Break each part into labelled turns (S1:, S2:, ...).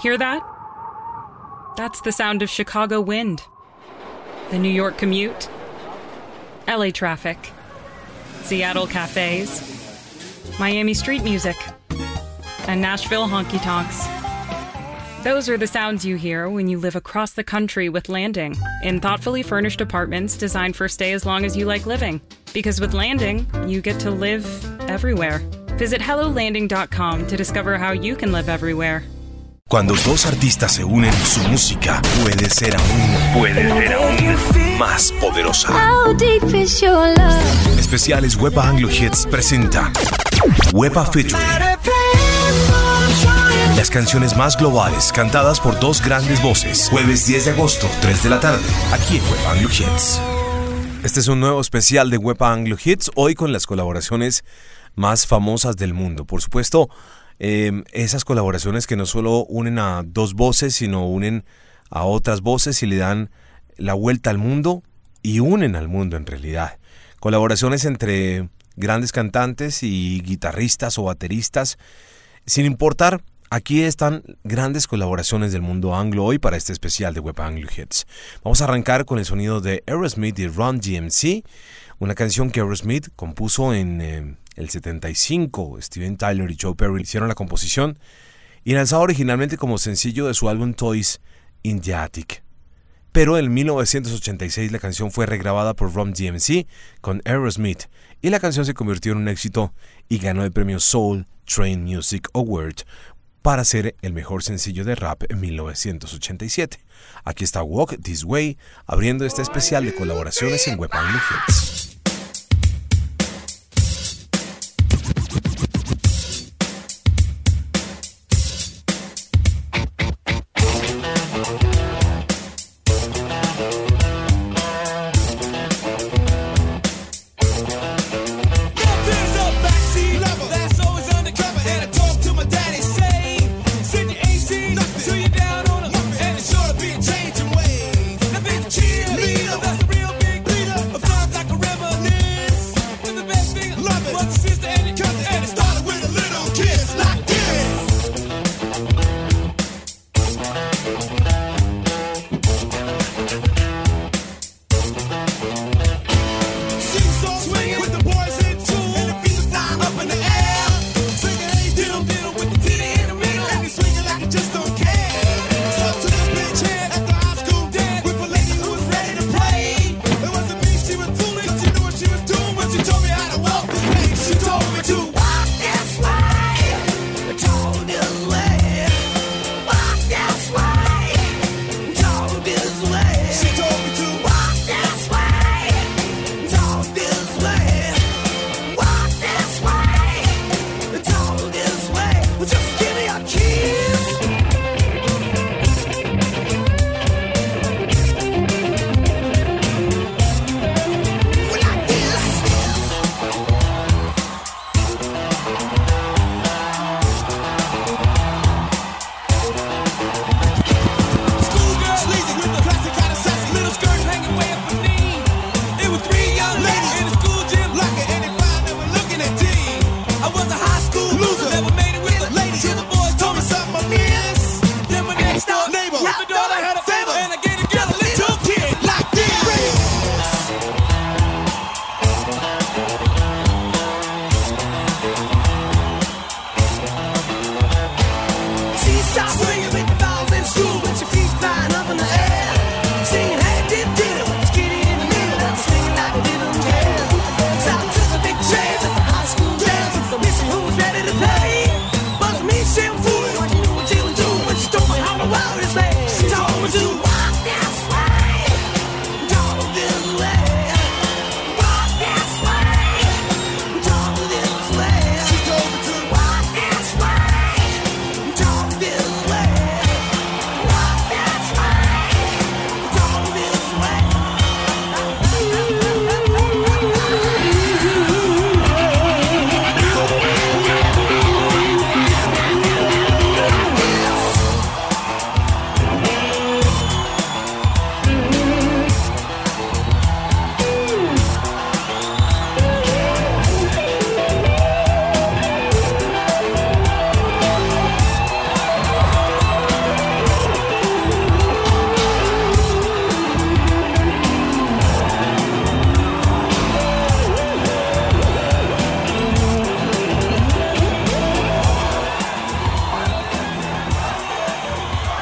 S1: Hear that? That's the sound of Chicago wind, the New York commute, LA traffic, Seattle cafes, Miami street music, and Nashville honky tonks. Those are the sounds you hear when you live across the country with Landing in thoughtfully furnished apartments designed for stay as long as you like living. Because with Landing, you get to live everywhere. Visit HelloLanding.com to discover how you can live everywhere.
S2: Cuando dos artistas se unen, su música puede ser aún, puede ser aún más poderosa. Especiales Wepa Anglo Hits presenta Wepa Featuring. Las canciones más globales cantadas por dos grandes voces. Jueves 10 de agosto, 3 de la tarde, aquí en Wepa Anglo Hits. Este es un nuevo especial de Wepa Anglo Hits, hoy con las colaboraciones más famosas del mundo. Por supuesto, eh, esas colaboraciones que no solo unen a dos voces, sino unen a otras voces y le dan la vuelta al mundo y unen al mundo en realidad. Colaboraciones entre grandes cantantes y guitarristas o bateristas, sin importar, aquí están grandes colaboraciones del mundo anglo hoy para este especial de Web Anglo Hits. Vamos a arrancar con el sonido de Aerosmith y Run GMC, una canción que Aerosmith compuso en eh, el 75. Steven Tyler y Joe Perry hicieron la composición y lanzado originalmente como sencillo de su álbum Toys in the Attic. Pero en 1986 la canción fue regrabada por Rum DMC con Aerosmith y la canción se convirtió en un éxito y ganó el premio Soul Train Music Award para ser el mejor sencillo de rap en 1987. Aquí está Walk This Way abriendo este especial de colaboraciones en Anglo Hits.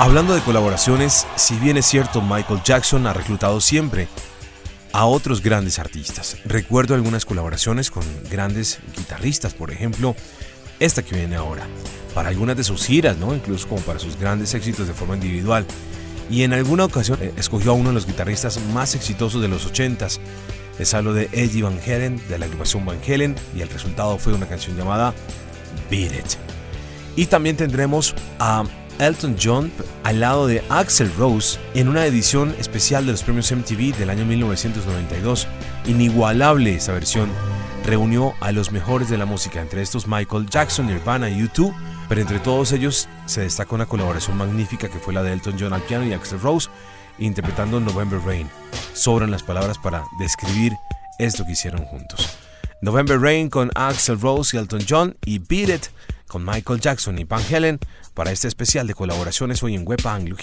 S3: Hablando de colaboraciones, si bien es cierto, Michael Jackson ha reclutado siempre a otros grandes artistas. Recuerdo algunas colaboraciones con grandes guitarristas, por ejemplo, esta que viene ahora, para algunas de sus giras, ¿no? incluso como para sus grandes éxitos de forma individual. Y en alguna ocasión eh, escogió a uno de los guitarristas más exitosos de los 80s. Les hablo de Eddie Van Halen, de la agrupación Van Halen, y el resultado fue una canción llamada Beat It. Y también tendremos a Elton John al lado de Axel Rose en una edición especial de los premios MTV del año 1992. Inigualable esa versión. Reunió a los mejores de la música, entre estos Michael Jackson, Nirvana y U2, pero entre todos ellos se destaca una colaboración magnífica que fue la de Elton John al piano y Axel Rose interpretando November Rain. Sobran las palabras para describir esto que hicieron juntos. November Rain con Axel Rose y Elton John y Beat It con Michael Jackson y Van Helen para este especial de colaboraciones hoy en Web Anglo.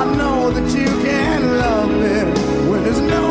S3: I know that you can love me when there's no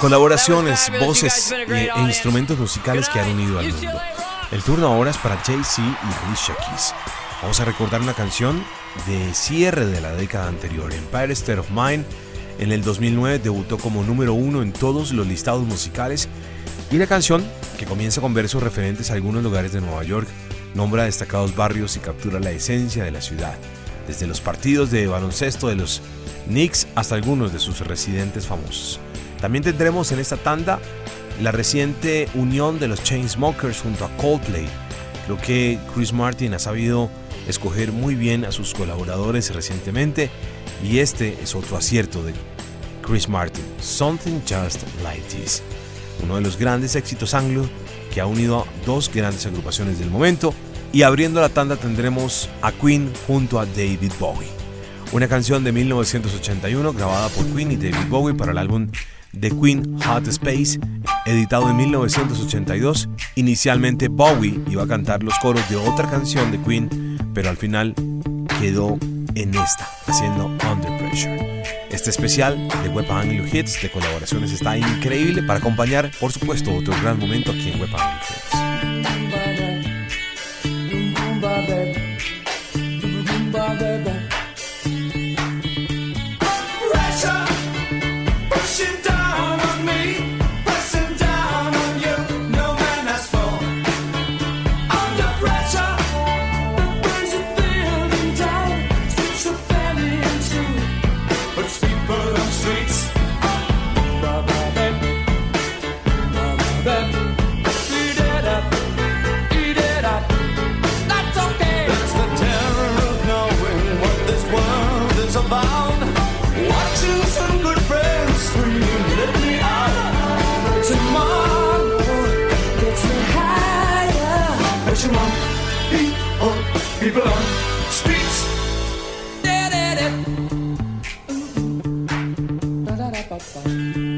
S2: Colaboraciones, voces e, instrumentos musicales que han unido al mundo. El turno ahora es para Jay-Z y Alicia Keys. Vamos a recordar una canción de cierre de la década anterior, Empire State of Mind. En el 2009 debutó como número uno en todos los listados musicales y la canción, que comienza con versos referentes a algunos lugares de Nueva York, nombra destacados barrios y captura la esencia de la ciudad, desde los partidos de baloncesto de los Knicks hasta algunos de sus residentes famosos. También tendremos en esta tanda la reciente unión de los Chainsmokers junto a Coldplay. Creo que Chris Martin ha sabido escoger muy bien a sus colaboradores recientemente y este es otro acierto de Chris Martin, Something Just Like This uno de los grandes éxitos anglo que ha unido a dos grandes agrupaciones del momento. Y abriendo la tanda tendremos a Queen junto a David Bowie. Una canción de 1981 grabada por Queen y David Bowie para el álbum The Queen Hot Space, editado en 1982. Inicialmente Bowie iba a cantar los coros de otra canción de Queen, pero al final quedó en esta, haciendo Under Pressure. Este especial de Web Anglo Hits de colaboraciones está increíble para acompañar, por supuesto, otro gran momento aquí en Web Anglo Hits.
S4: bound. Watching some good friends screaming, let me out.
S5: Tomorrow gets me higher.
S4: But you want? People, people on streets.
S5: Da, da, da. Da, da.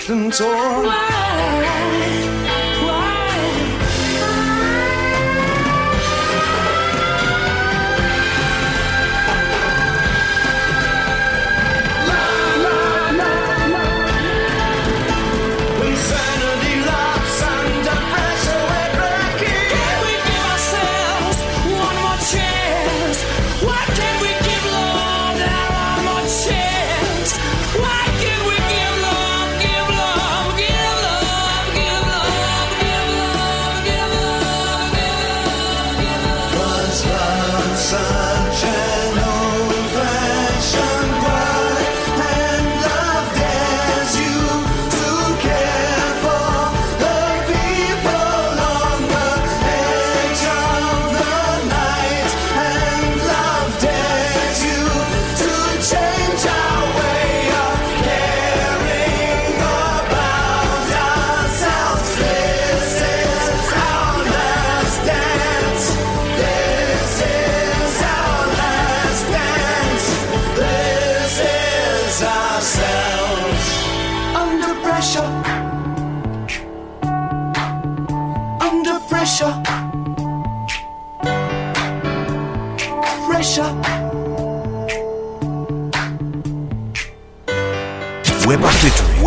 S4: entrance or.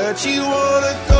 S6: Where'd you wanna go?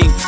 S7: team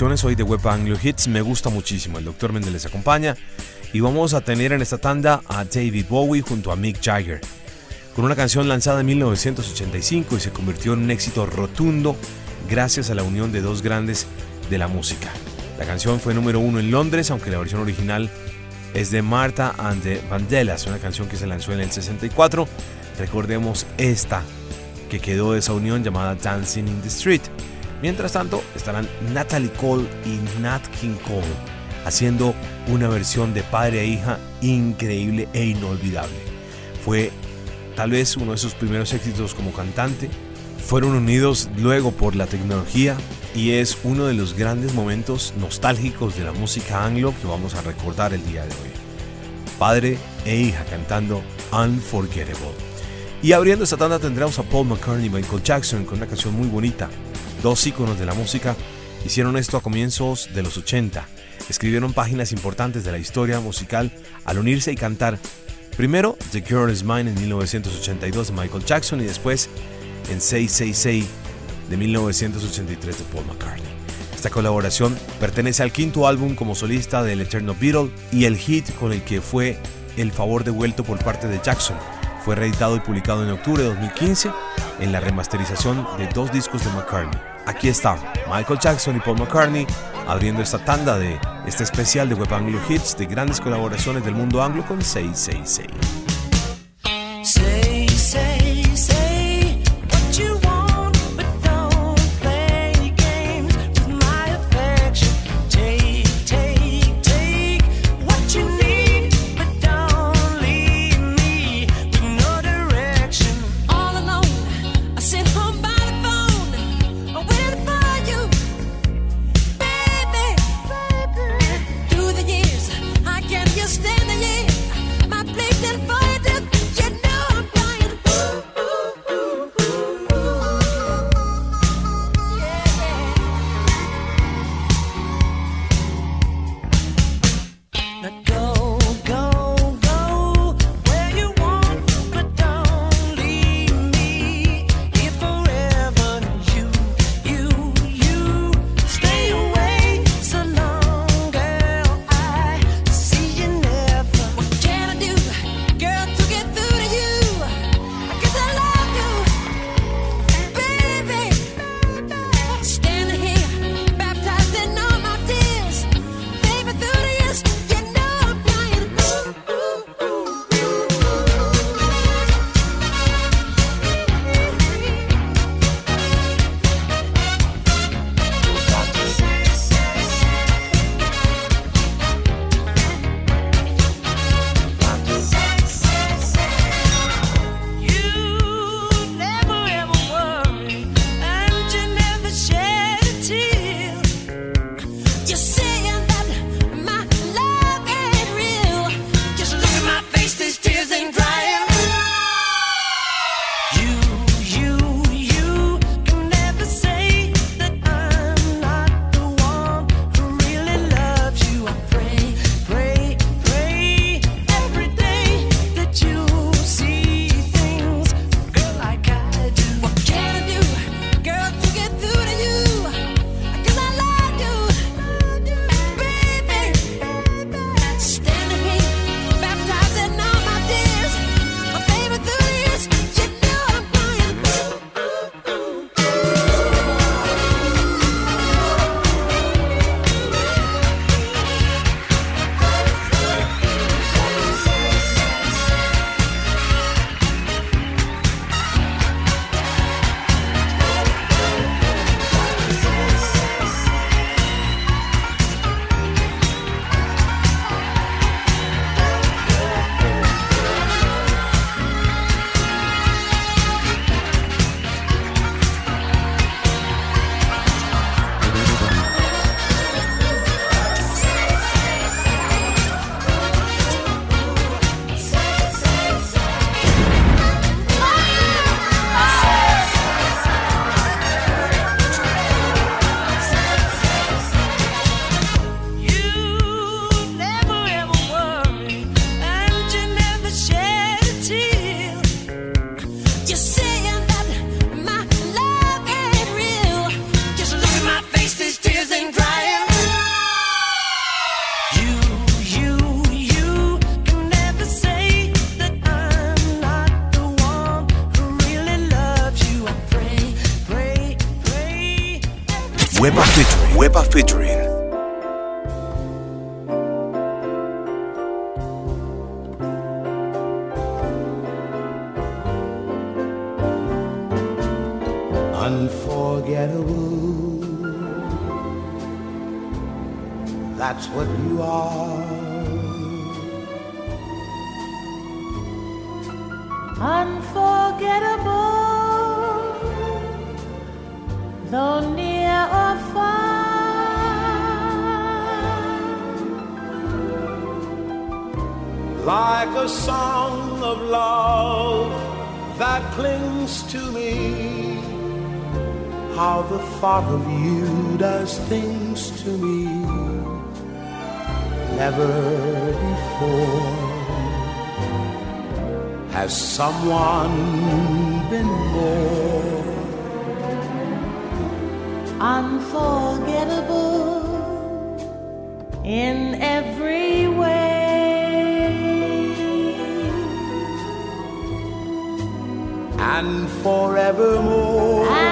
S2: Hoy de Web Anglo Hits me gusta muchísimo. El Dr. Méndez les acompaña y vamos a tener en esta tanda a David Bowie junto a Mick Jagger con una canción lanzada en 1985 y se convirtió en un éxito rotundo gracias a la unión de dos grandes de la música. La canción fue número uno en Londres, aunque la versión original es de Martha and the Vandellas, una canción que se lanzó en el 64. Recordemos esta que quedó de esa unión llamada Dancing in the Street. Mientras tanto, estarán Natalie Cole y Nat King Cole haciendo una versión de padre e hija increíble e inolvidable. Fue tal vez uno de sus primeros éxitos como cantante. Fueron unidos luego por la tecnología y es uno de los grandes momentos nostálgicos de la música anglo que vamos a recordar el día de hoy. Padre e hija cantando Unforgettable. Y abriendo esta tanda tendremos a Paul McCartney y Michael Jackson con una canción muy bonita. Dos íconos de la música hicieron esto a comienzos de los 80. Escribieron páginas importantes de la historia musical al unirse y cantar primero The Girl Is Mine en 1982 de Michael Jackson y después en 666 de 1983 de Paul McCartney. Esta colaboración pertenece al quinto álbum como solista del Eterno Beatle y el hit con el que fue el favor devuelto por parte de Jackson. Fue reeditado y publicado en octubre de 2015 en la remasterización de dos discos de McCartney. Aquí está Michael Jackson y Paul McCartney abriendo esta tanda de este especial de Web Anglo Hits de grandes colaboraciones del mundo anglo con 666.
S8: as things to me never before. Has someone been more
S9: unforgettable in every way
S8: and forevermore?
S9: And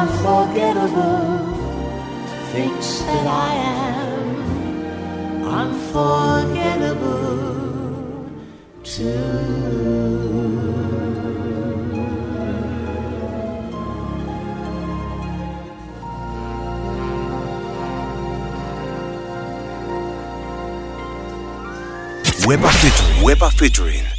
S9: unforgettable thinks that I am unforgettable too.
S5: Weber featuring. Weber featuring.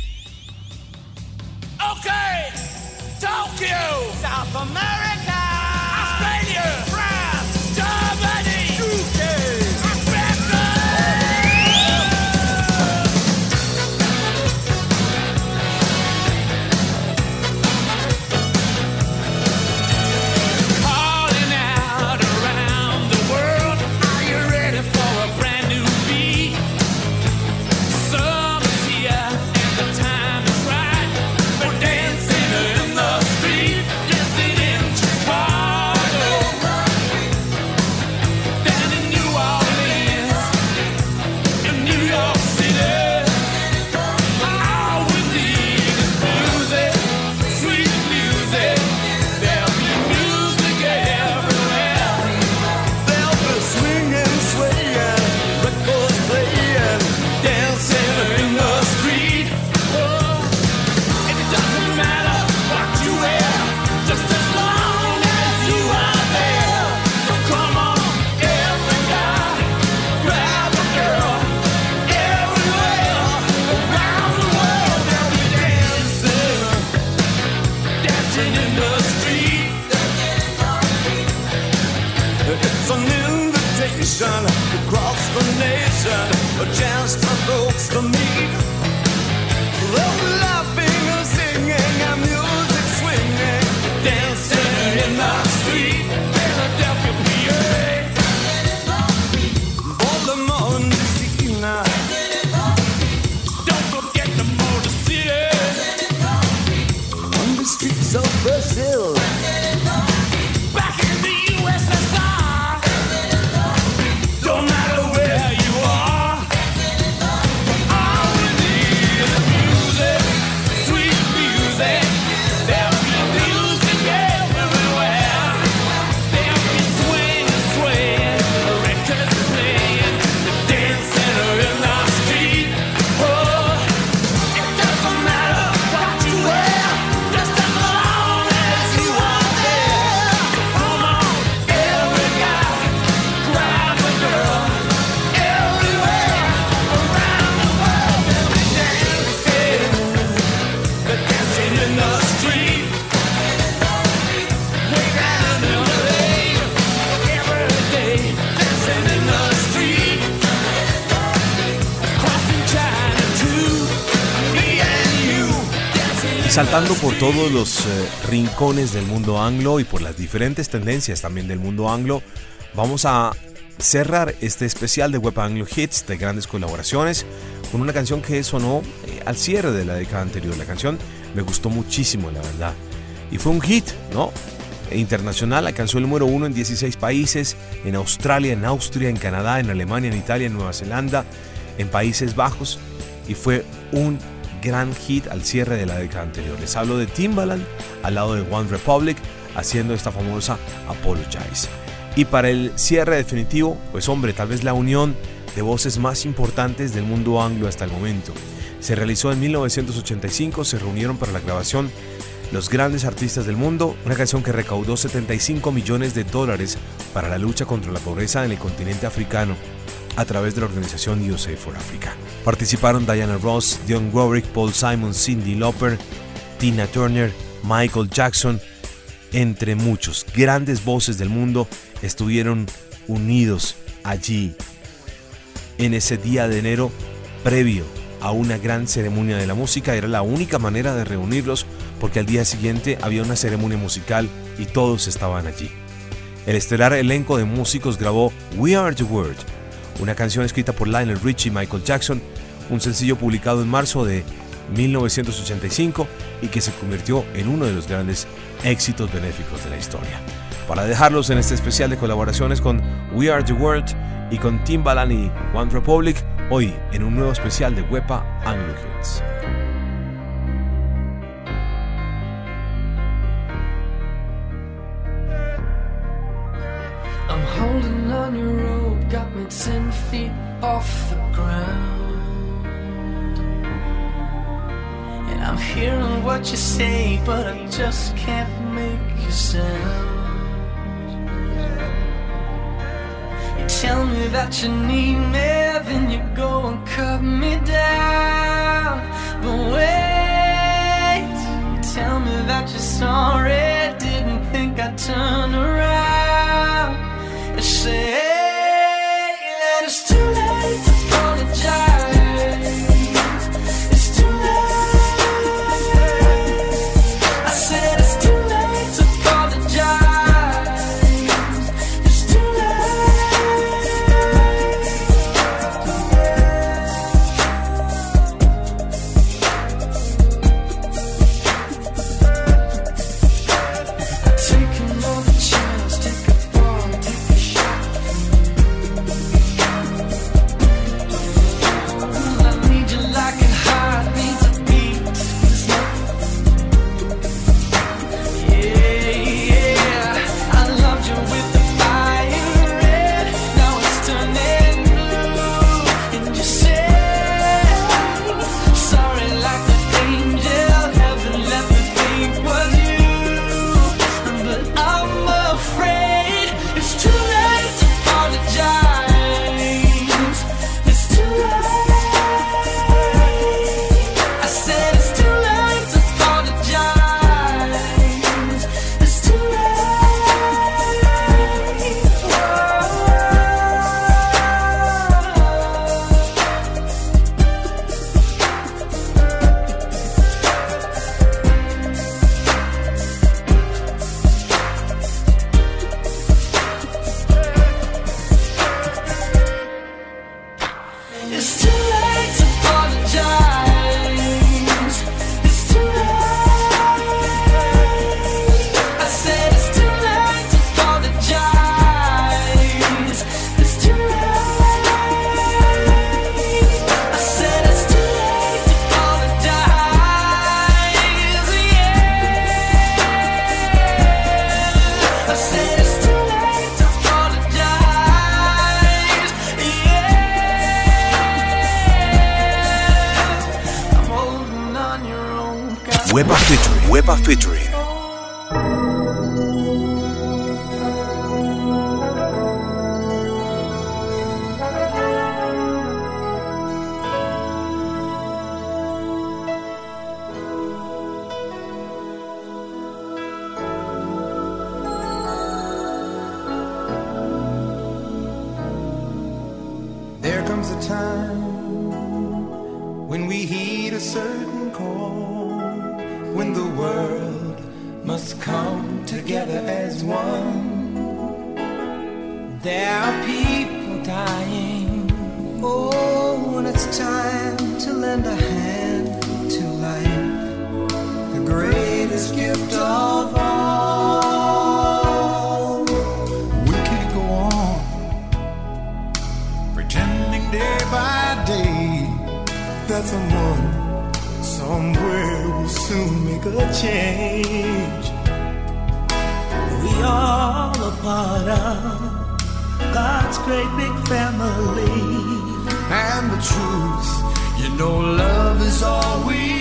S2: Saltando por todos los eh, rincones del mundo anglo y por las diferentes tendencias también del mundo anglo, vamos a cerrar este especial de Web Anglo Hits de grandes colaboraciones con una canción que sonó eh, al cierre de la década anterior. La canción me gustó muchísimo, la verdad. Y fue un hit, ¿no? Internacional, alcanzó el número uno en 16 países, en Australia, en Austria, en Canadá, en Alemania, en Italia, en Nueva Zelanda, en Países Bajos, y fue un gran hit al cierre de la década anterior. Les hablo de Timbaland al lado de One Republic haciendo esta famosa Apologize. Y para el cierre definitivo, pues hombre, tal vez la unión de voces más importantes del mundo anglo hasta el momento. Se realizó en 1985, se reunieron para la grabación los grandes artistas del mundo, una canción que recaudó 75 millones de dólares para la lucha contra la pobreza en el continente africano a través de la organización USA for Africa. Participaron Diana Ross, Dionne Warwick, Paul Simon, Cindy Lauper, Tina Turner, Michael Jackson, entre muchos grandes voces del mundo estuvieron unidos allí en ese día de enero previo a una gran ceremonia de la música. Era la única manera de reunirlos porque al día siguiente había una ceremonia musical y todos estaban allí. El estelar elenco de músicos grabó We Are the World, una canción escrita por Lionel Richie y Michael Jackson, un sencillo publicado en marzo de 1985 y que se convirtió en uno de los grandes éxitos benéficos de la historia. Para dejarlos en este especial de colaboraciones con We Are the World y con Timbaland y One Republic, hoy en un nuevo especial de Wepa Anglo
S5: off the ground. And I'm hearing what you say, but I just can't make a sound. You tell me that you need me, then you go and cut me down. But wait, you tell me that you're sorry, didn't think I'd turn around and say
S3: got someone somewhere will soon make a change. We all are part of God's great big family. And the truth, you know, love is all we